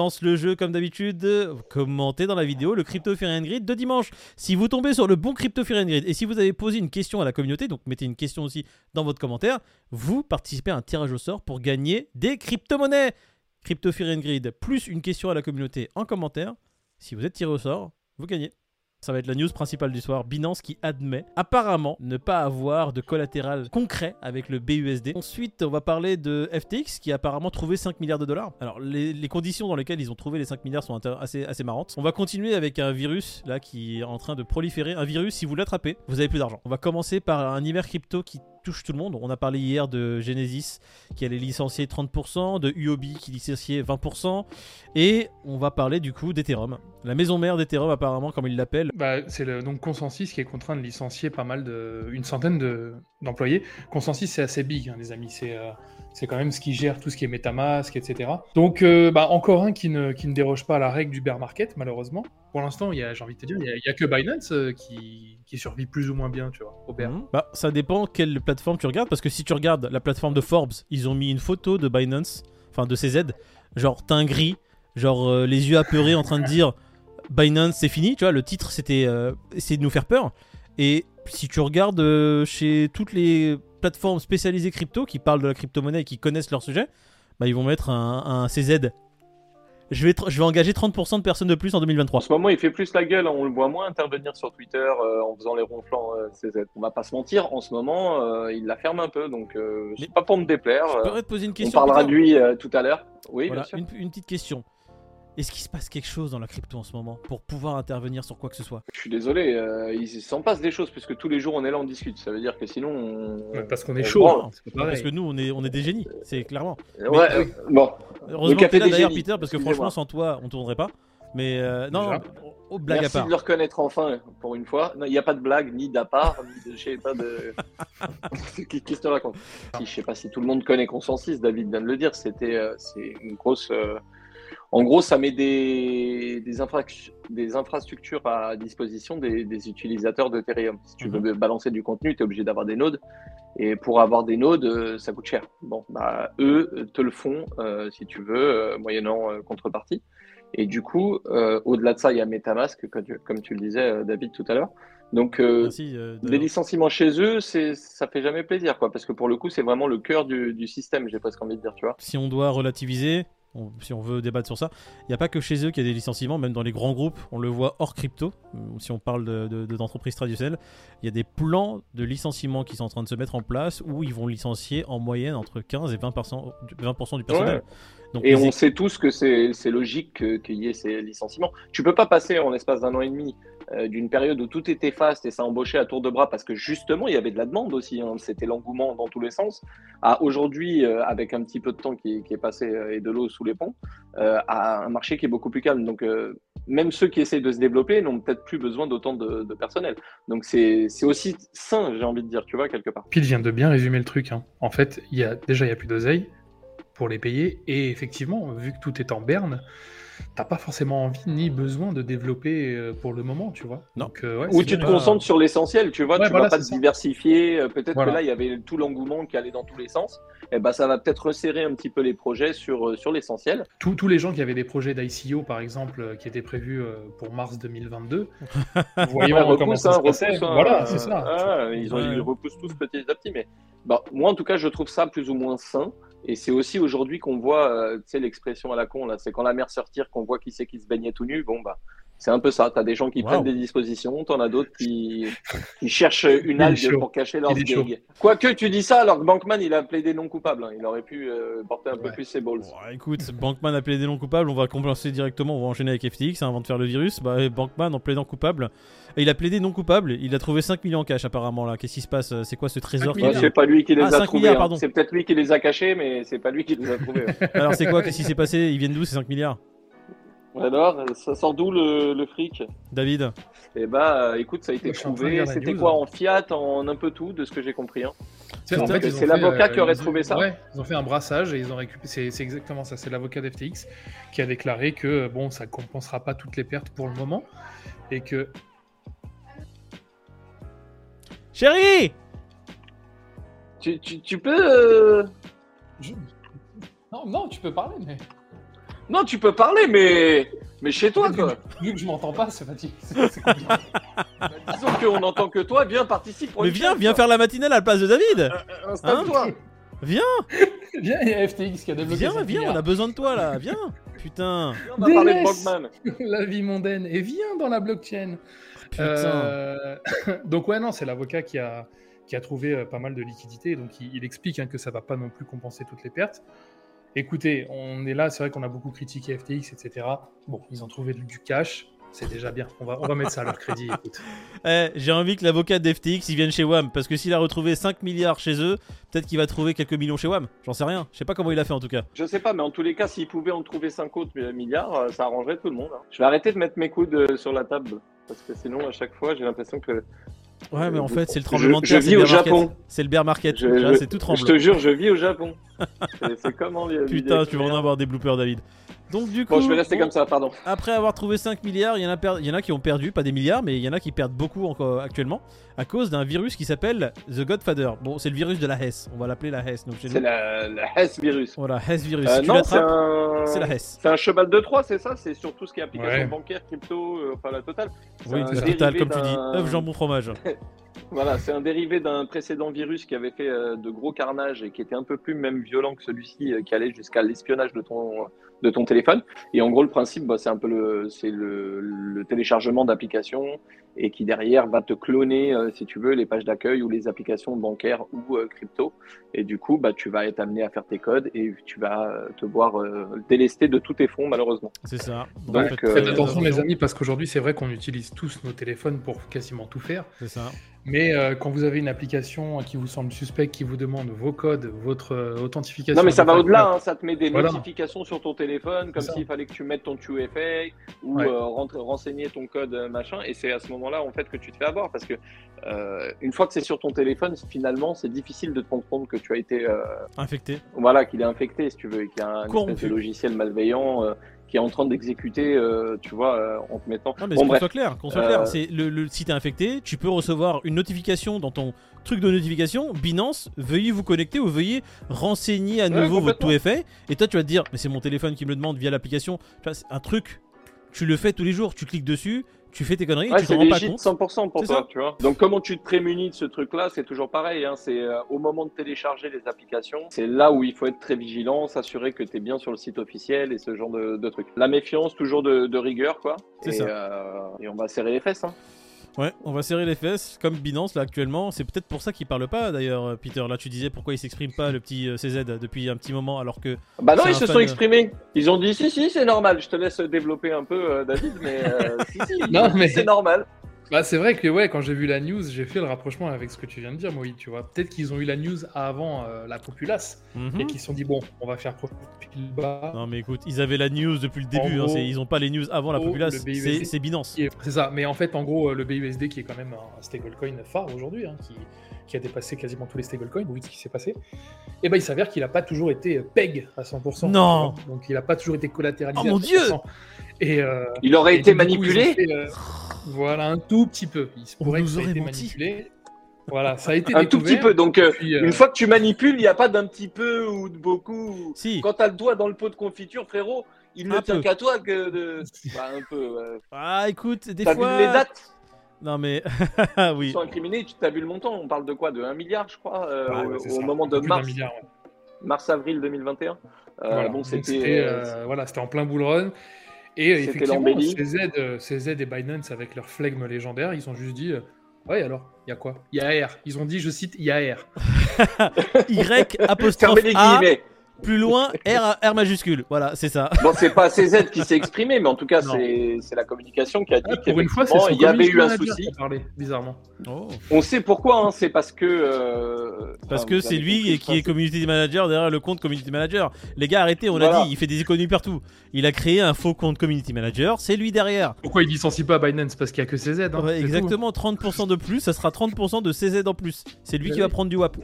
lance le jeu comme d'habitude. Commentez dans la vidéo le Crypto Fear Grid de dimanche. Si vous tombez sur le bon Crypto Fear Grid et si vous avez posé une question à la communauté, donc mettez une question aussi dans votre commentaire, vous participez à un tirage au sort pour gagner des crypto-monnaies. Crypto Fear Grid plus une question à la communauté en commentaire. Si vous êtes tiré au sort, vous gagnez. Ça va être la news principale du soir. Binance qui admet apparemment ne pas avoir de collatéral concret avec le BUSD. Ensuite, on va parler de FTX qui a apparemment trouvé 5 milliards de dollars. Alors, les, conditions dans lesquelles ils ont trouvé les 5 milliards sont assez, assez marrantes. On va continuer avec un virus là qui est en train de proliférer. Un virus, si vous l'attrapez, vous avez plus d'argent. On va commencer par un hiver crypto qui touche tout le monde. On a parlé hier de Genesis qui allait licencier 30%, de UOB qui licenciait 20%, et on va parler du coup d'Ethereum. La maison mère d'Ethereum apparemment, comme ils l'appellent. Bah, c'est le donc Consensus qui est contraint de licencier pas mal de, une centaine de, d'employés. Consensus c'est assez big, hein, les amis. C'est euh, c'est quand même ce qui gère tout ce qui est MetaMask, etc. Donc, euh, bah, encore un qui ne, déroge pas à la règle du bear market, malheureusement. Pour l'instant, j'ai envie de te dire, il n'y a, que Binance euh, qui, qui, survit plus ou moins bien, tu vois, au bear. Mhm. Bah, ça dépend quelle plateforme tu regardes, parce que si tu regardes la plateforme de Forbes, ils ont mis une photo de Binance, enfin de CZ, genre teint gris, genre euh, les yeux apeurés en train de dire Binance c'est fini, tu vois, le titre c'était essayer de nous faire peur. Et si tu regardes chez toutes les plateformes spécialisées crypto qui parlent de la crypto-monnaie et qui connaissent leur sujet, bah, ils vont mettre un, CZ. Je vais, je vais engager 30% de personnes de plus en 2023. En ce moment, il fait plus la gueule. Hein. On le voit moins intervenir sur Twitter euh, en faisant les ronflants euh, CZ. On va pas se mentir. En ce moment, euh, il la ferme un peu. Donc, c'est pas pour me déplaire. Je pourrais te poser une question. On parlera de lui tout à l'heure. Oui, bien sûr. une petite question. Est-ce qu'il se passe quelque chose dans la crypto en ce moment pour pouvoir intervenir sur quoi que ce soit? Je suis désolé, euh, il s'en passe des choses puisque tous les jours on est là, on discute. Ça veut dire que sinon. parce qu'on est chaud. Hein, parce que nous, on est, on est des génies, c'est clairement. Ouais, euh, bon. Heureusement que là d'ailleurs, Peter, parce que franchement, sans toi, on tournerait pas. Mais euh, non, oh, blague Merci à part. de le reconnaître enfin, pour une fois. Il n'y a pas de blague, ni d'appart, ni de. Je sais pas de. Qu'est-ce que tu racontes Je sais pas si tout le monde connaît Consensus, David vient de le dire. C'était c'est une grosse. En gros, ça met des, des, infrastructures à disposition des, utilisateurs d'Ethereum. Si tu veux mhm. balancer du contenu, tu es obligé d'avoir des nodes. Et pour avoir des nodes, euh, ça coûte cher. Bon, bah, eux te le font, euh, si tu veux, euh, moyennant contrepartie. Et du coup, au-delà de ça, il y a Metamask, comme tu, le disais, David, tout à l'heure. Donc, les licenciements chez eux, ça fait jamais plaisir, quoi, parce que pour le coup, c'est vraiment le cœur du, du système, j'ai presque envie de dire, tu vois. Si on doit relativiser, si on veut débattre sur ça, il n'y a pas que chez eux qu'il y a des licenciements, même dans les grands groupes, on le voit hors crypto, si on parle d'entreprises de, traditionnelles, il y a des plans de licenciement qui sont en train de se mettre en place où ils vont licencier en moyenne entre 15 et 20%, 20 du personnel. et on sait tous que c'est logique qu'il y ait ces licenciements. Tu peux pas passer en l'espace d'un an et demi euh, d'une période où tout était fast et ça embauchait à tour de bras parce que justement il y avait de la demande aussi, hein. c'était l'engouement dans tous les sens, à aujourd'hui euh, avec un petit peu de temps qui, est passé euh, et de l'eau sous les ponts, à un marché qui est beaucoup plus calme. Donc même ceux qui essaient de se développer n'ont peut-être plus besoin d'autant de, personnel. Donc c'est aussi sain, j'ai envie de dire, tu vois, quelque part. Pete vient de bien résumer le truc. Hein. En fait, déjà il n'y a plus d'oseille pour les payer et effectivement, vu que tout est en berne, t'as pas forcément envie ni besoin de développer euh, pour le moment, tu vois. Donc, euh, Ou tu te concentres sur l'essentiel, tu vois, tu vas pas te diversifier. Euh, peut-être que là, il y avait tout l'engouement qui allait dans tous les sens. Et eh ben, ça va peut-être resserrer un petit peu les projets sur, sur l'essentiel. Tous les gens qui avaient des projets d'ICO, par exemple, qui étaient prévus pour mars 2022, voyons ouais, comment ça se hein, voilà, c'est ça. Ah, ils, ont, ils repoussent tous petit à petit. Mais bah, moi, en tout cas, je trouve ça plus ou moins sain. Et c'est aussi aujourd'hui qu'on voit, euh, tu sais, l'expression à la con, là, c'est quand la mer se retire, qu'on voit qui c'est qui se baignait tout nu. Bon, bah, c'est un peu ça. Tu as des gens qui prennent des dispositions, tu en as d'autres qui, qui cherchent une algue pour cacher leur gag. Quoique tu dis ça, alors que Bankman, il a plaidé non coupable. Hein. Il aurait pu euh, porter un peu plus ses balls. écoute, Bankman a plaidé non coupable. On va compenser directement. On va enchaîner avec FTX hein, avant de faire le virus. Bah, Bankman, en plaidant coupable. Et il a plaidé non coupable. Il a trouvé 5 millions en cash, apparemment. là. Qu'est-ce qui se passe? C'est quoi ce trésor C'est pas lui qui les ah, a trouvés. Hein. C'est peut-être lui qui les a cachés, mais c'est pas lui qui les a trouvés. alors, c'est quoi? Qu'est-ce qui s'est passé? Ils viennent d'où ces 5 milliards? Alors, ça sort d'où le, fric David Eh bah, écoute, ça a été trouvé. C'était quoi En Fiat, en un peu tout, de ce que j'ai compris. Hein. C'est l'avocat qui aurait trouvé ça Ouais, ils ont fait un brassage et ils ont récupéré. C'est exactement ça. C'est l'avocat d'FTX qui a déclaré que bon, ça compensera pas toutes les pertes pour le moment et que. Chérie tu, tu, peux. Euh, non, non, tu peux parler, mais. Non, tu peux parler, mais mais chez toi, quoi. Vu que je m'entends pas, c'est fatigué. Bah, disons qu'on entend que toi, viens, participe. Mais viens, viens faire la matinale à la place de David Euh, euh, Installe-toi. Viens Viens, il y a FTX qui a débloqué. Viens, 5 viens, on a besoin de toi là, viens Putain Viens, on va parler de la vie mondaine et viens dans la blockchain. Putain Euh, donc ouais non c'est l'avocat qui a qui a trouvé euh, pas mal de liquidités donc il, il explique hein, que ça va pas non plus compenser toutes les pertes. Écoutez on est là c'est vrai qu'on a beaucoup critiqué FTX etc. Bon ils ont trouvé du cash c'est déjà bien on va on va mettre ça à leur crédit écoute. Eh, J'ai envie que l'avocat d'FTX il vienne chez WAM, parce que s'il a retrouvé 5 milliards chez eux, peut-être qu'il va trouver quelques millions chez WAM. J'en sais rien, je sais pas comment il a fait en tout cas. Je sais pas, mais en tous les cas, s'il pouvait en trouver 5 autres milliards, euh, ça arrangerait tout le monde. hein. Je vais arrêter de mettre mes coudes euh, sur la table. Parce que sinon, à chaque fois, j'ai l'impression que. Ouais, mais en je- fait, c'est le je- tremblement de je terre, c'est vis le au bear market. Japon. C'est le bear market, Je- je- c'est tout tremble. Je te jure, je vis au Japon. C'est- C'est comment. Putain, tu vas en avoir des bloopers, David. Donc, du coup, Bon, je vais rester comme ça, pardon. après avoir trouvé 5 milliards, il y, en a per- il y en a qui ont perdu, pas des milliards, mais il y en a qui perdent beaucoup encore actuellement, à cause d'un virus qui s'appelle The Godfather. Bon, c'est le virus de la Hesse, on va l'appeler la Hesse. Donc, chez C'est la, la Hess virus. Voilà, Hesse virus. Euh, si non, c'est un. la Hesse. C'est un cheval de Troie, c'est ça? C'est sur tout ce qui est application Ouais. bancaire, crypto, euh, enfin la totale. Oui, un c'est ça. total, dérivé comme tu dis. œuf, jambon, fromage. Voilà, c'est un dérivé d'un précédent virus qui avait fait euh, de gros carnage et qui était un peu plus même violent que celui-ci, euh, qui allait jusqu'à l'espionnage de ton, de ton téléphone. Et en gros, le principe, bah, c'est un peu le, c'est le, le téléchargement d'applications et qui derrière va te cloner, euh, si tu veux, les pages d'accueil ou les applications bancaires ou crypto. Et du coup, bah, tu vas être amené à faire tes codes et tu vas te voir euh, délesté de tous tes fonds, malheureusement. C'est ça. Donc, euh, faites attention les amis parce qu'aujourd'hui c'est vrai qu'on utilise tous nos téléphones pour quasiment tout faire. C'est ça. Mais euh, quand vous avez une application qui vous semble suspecte, qui vous demande vos codes, votre euh, authentification. Non, mais ça va au-delà, hein, ça te met des Voilà. notifications sur ton téléphone, comme s'il fallait que tu mettes ton 2FA ou Ouais. euh, rentre- renseigner ton code machin, et c'est à ce moment-là en fait que tu te fais avoir, parce que euh, une fois que c'est sur ton téléphone, finalement, c'est difficile de te rendre compte que tu as été, euh, Infecté. voilà, qu'il est infecté, si tu veux, et qu'il y a un Corrompu. espèce de logiciel malveillant euh, qui est en train d'exécuter, euh, tu vois, euh, en te mettant. Non mais Bon, qu'on soit clair, qu'on soit Euh, clair, c'est le, le si t'es infecté, tu peux recevoir une notification dans ton truc de notification, Binance, veuillez vous connecter ou veuillez renseigner à Ouais, nouveau votre complètement. 2FA et toi tu vas te dire mais c'est mon téléphone qui me le demande via l'application. Tu vois, c'est un truc tu le fais tous les jours, tu cliques dessus, tu fais tes conneries, Ouais, tu te c'est rends pas compte. 100% pour C'est toi, ça. tu vois. Donc comment tu te prémunis de ce truc-là, c'est toujours pareil. Hein, c'est euh, au moment de télécharger les applications, c'est là où il faut être très vigilant, s'assurer que tu es bien sur le site officiel et ce genre de, de trucs. La méfiance, toujours de, de rigueur, quoi. C'est et, ça. euh, et on va serrer les fesses. Hein. Ouais, on va serrer les fesses comme Binance là actuellement. C'est peut-être pour ça qu'il parle pas d'ailleurs, euh, Peter. Là, tu disais pourquoi il s'exprime pas le petit euh, CZ depuis un petit moment alors que. Bah non, ils se fan sont de- exprimés. Ils ont dit si, si, c'est normal. Je te laisse développer un peu, euh, David, mais euh, si, si, Non, mais- c'est normal. Bah, c'est vrai que ouais, quand j'ai vu la news, j'ai fait le rapprochement avec ce que tu viens de dire, Moïse. Tu vois, peut-être qu'ils ont eu la news avant euh, la populace Mhm. et qu'ils se sont dit bon, on va faire profil bas. Non mais écoute, ils avaient la news depuis le En début. hein, gros, ils ont pas les news avant la populace. le BUSD. C'est c'est Binance. C'est ça, mais en fait, en gros, euh, le BUSD qui est quand même un stablecoin phare aujourd'hui, hein, qui, qui a dépassé quasiment tous les stablecoins, vous voyez ce qui s'est passé, et ben il s'avère qu'il n'a pas toujours été euh, PEG à 100%. Non. Donc il n'a pas toujours été collatéralisé. Oh à mon 100%. Et, euh, Il aurait et été du coup, Voilà, un tout petit peu. Il se On pourrait que ça ait aurait été menti. manipulé. Voilà, ça a été Un tout petit peu. Donc, euh, puis, euh, une fois que tu manipules, il n'y a pas d'un petit peu ou de beaucoup. Si. Quand t'as le doigt dans le pot de confiture, frérot, il ne Un tient qu'à toi que de. Bah, un peu. Ah écoute, des T'as fois. vu les dates? Non mais Ils oui. sont incriminés, tu t'as vu le montant On parle de quoi? De 1 milliard, je crois, euh, ouais, au, ouais, c'est au ça. moment de Plus mars, milliard, ouais. mars-avril 2021. Euh, Voilà. Bon, c'était. euh, euh, voilà, c'était en plein bull run. Et euh, effectivement, l'embellie. CZ, euh, CZ et Binance, avec leur flegme légendaire, ils ont juste dit euh, Ouais, alors, il y a quoi? Il y a R. Ils ont dit, je cite, il y a R. Y apostrophe A, guillemets. Plus loin R, R majuscule. Voilà, c'est ça. Bon, c'est pas CZ qui s'est exprimé, mais en tout cas, c'est c'est la communication qui a dit Ah, qu'effectivement, il y avait eu un souci. parlé, bizarrement. Oh. On sait pourquoi, hein, c'est parce que. euh, Parce enfin, que c'est lui qui est community manager derrière le compte community manager. Les gars, arrêtez, on Voilà. a dit, il fait des économies partout. Il a créé un faux compte community manager, c'est lui derrière. Pourquoi il licencie pas Binance Parce qu'il y a que CZ. Hein, Ouais, c'est tout. exactement, 30% de plus, ça sera 30% de CZ en plus. C'est lui Ouais, qui va prendre du WAP,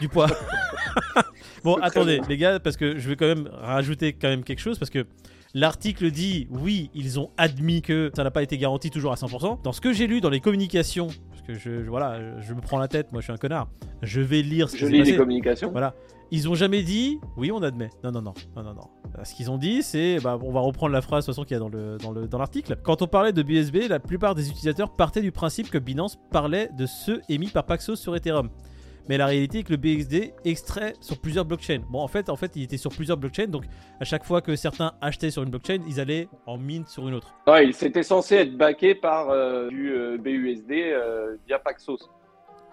du poids. bon, attendez, les gars, parce que je vais quand même rajouter quand même quelque chose, parce que l'article dit, oui, ils ont admis que ça n'a pas été garanti toujours à 100%. Dans ce que j'ai lu dans les communications, parce que je, je- voilà, je me prends la tête, moi je suis un connard, je vais lire ce Je lis les communications. Voilà. Ils ont jamais dit oui, on admet. Non, non, non, non, non, non. Euh, Ce qu'ils ont dit, c'est, bah, on va reprendre la phrase de toute façon qu'il y a dans le dans le dans l'article. Quand on parlait de BSB, la plupart des utilisateurs partaient du principe que Binance parlait de ceux émis par Paxos sur Ethereum. Mais la réalité est que le BXD extrait sur plusieurs blockchains. Bon, en fait, en fait, il était sur plusieurs blockchains, donc à chaque fois que certains achetaient sur une blockchain, ils allaient en mine sur une autre. Ouais, il s'était censé être backé par euh, du euh, BUSD euh, via Paxos.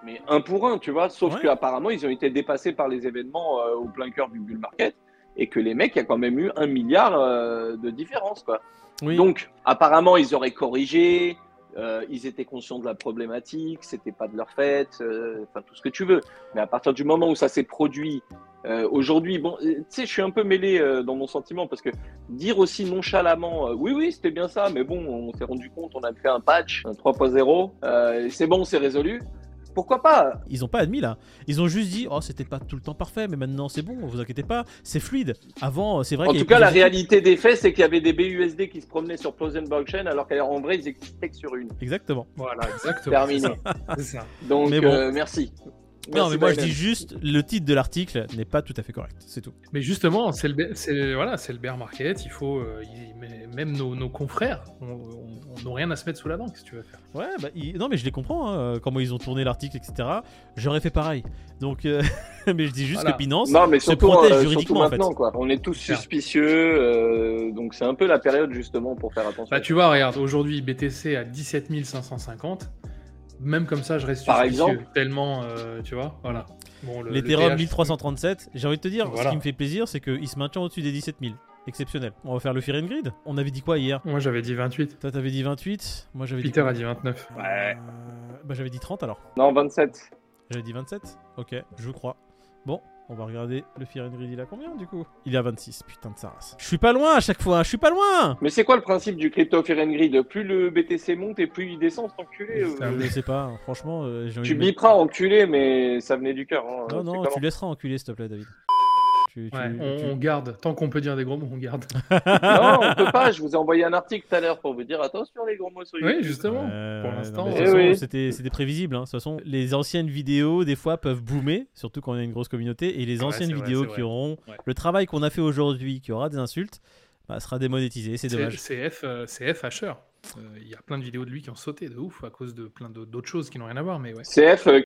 Mais un pour un, tu vois. Sauf Ouais. qu'apparemment, ils ont été dépassés par les événements au plein cœur du bull market. Et que les mecs, il y a quand même eu un milliard de différence, quoi. Oui. Donc, apparemment, ils auraient corrigé. Euh, ils étaient conscients de la problématique, c'était pas de leur fait, euh, enfin tout ce que tu veux. Mais à partir du moment où ça s'est produit euh, aujourd'hui, bon, tu sais, je suis un peu mêlé dans mon sentiment parce que dire aussi nonchalamment, oui, oui, c'était bien ça, mais bon, on s'est rendu compte, on a fait un patch, un 3.0, euh, c'est bon, c'est résolu. Pourquoi pas? Ils ont pas admis là. Ils ont juste dit, oh, c'était pas tout le temps parfait, mais maintenant c'est bon, vous inquiétez pas, c'est fluide. Avant, c'est vrai En tout avait cas, la réalité des faits, c'est qu'il y avait des BUSD qui se promenaient sur Closed Blockchain alors qu'en vrai, ils existaient que sur une. Exactement. Voilà, exactement. Terminé. C'est ça. Donc, Mais bon. euh, merci. Non, Merci, mais moi je dis juste, le titre de l'article n'est pas tout à fait correct, c'est tout. Mais justement, c'est le, voilà, c'est le bear market. Il faut, euh, il- même nos, nos confrères, on- n'ont rien à se mettre sous la dent. Que tu veux faire? Ouais, bah, il- non, mais je les comprends, hein, comment ils ont tourné l'article, etc. J'aurais fait pareil. Donc, euh, mais je dis juste Voilà. que Binance. Non, mais se surtout, protège euh, surtout juridiquement, en fait. maintenant, quoi. On est tous suspicieux, euh, donc c'est un peu la période justement pour faire attention. Bah, tu vois, regarde, aujourd'hui, BTC à 17 550. Même comme ça, je reste Par exemple. Tellement, euh, tu vois, voilà. Bon, le- le L'Ethereum TH, 1337, j'ai envie de te dire, ce qui me fait plaisir, c'est qu'il se maintient au-dessus des 17 000. Exceptionnel. On va faire le Fear and Grid. On avait dit quoi hier? Moi, j'avais dit 28. Toi, t'avais dit 28. Moi, j'avais dit. Peter quoi a dit 29. Euh, Bah, j'avais dit 30 alors. Non, 27. J'avais dit 27 Ok, je crois. Bon, on va regarder le Fear and Grid. Il a combien du coup? Il est à 26. Putain de sa race. Je suis pas loin à chaque fois. Je suis pas loin Mais c'est quoi le principe du crypto fear and greed? Plus le BTC monte et plus il descend, cet enculé. euh, Je sais pas. Franchement, euh, Tu biperas enculé, mais ça venait du cœur. hein. Non, non, tu laisseras enculer, s'il te plaît, David. Tu, tu- Ouais, on, tu- on garde. Tant qu'on peut dire des gros mots, on garde. Non, on peut pas. Je vous ai envoyé un article tout à l'heure pour vous dire attention les gros mots sur oui, YouTube. justement. Ouais, Pour l'instant, oui. c'était prévisible. hein. De toute façon, les anciennes vidéos, des fois, peuvent boomer, surtout quand on a une grosse communauté. Et les anciennes vidéos qui vrai. auront Ouais. le travail qu'on a fait aujourd'hui, qui aura des insultes, bah, sera démonétisé. C'est dommage. c'est F, euh, c'est F Asher. Euh, Il y a plein de vidéos de lui qui ont sauté de ouf à cause de plein d'autres choses qui n'ont rien à voir, mais ouais. CF, euh, euh,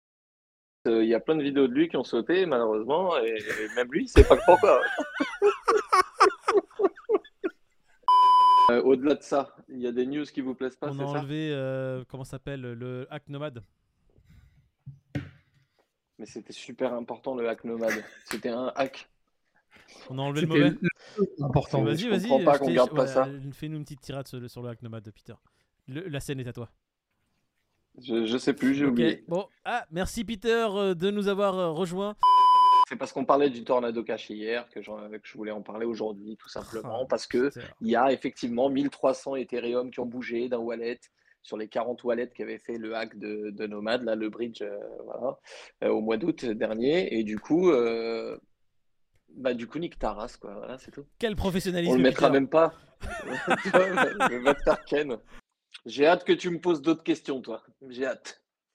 il y a plein de vidéos de lui qui ont sauté, malheureusement, et, et même lui, c'est pas pourquoi. Euh, Au-delà de ça, il y a des news qui vous plaisent pas, on a enlevé, euh, comment ça s'appelle, le hack nomade. Mais c'était super important le hack nomade. C'était un hack. On a enlevé le mauvais. le important. Vas-y, je vas-y. comprends pas je qu'on garde pas ouais, ça. euh, Fais-nous une petite tirade sur le, sur le hack nomade de Peter. Le- la scène est à toi. Je, je sais plus, j'ai oublié. bon. Ah, merci Peter euh, de nous avoir euh, rejoints. C'est parce qu'on parlait du tornado cash hier que, je voulais en parler aujourd'hui, tout simplement, Ah, parce que putain. il y a effectivement 1300 Ethereum qui ont bougé d'un wallet sur les 40 wallets qui avaient fait le hack de, de Nomad, là, le bridge, euh, voilà, euh, au mois d'août dernier. Et du coup, euh, bah, du coup, nique ta race, quoi. Voilà, c'est tout. Quel professionnalisme. On le mettra Peter. même pas. Va te faire ken. J'ai hâte que tu me poses d'autres questions, toi. J'ai hâte.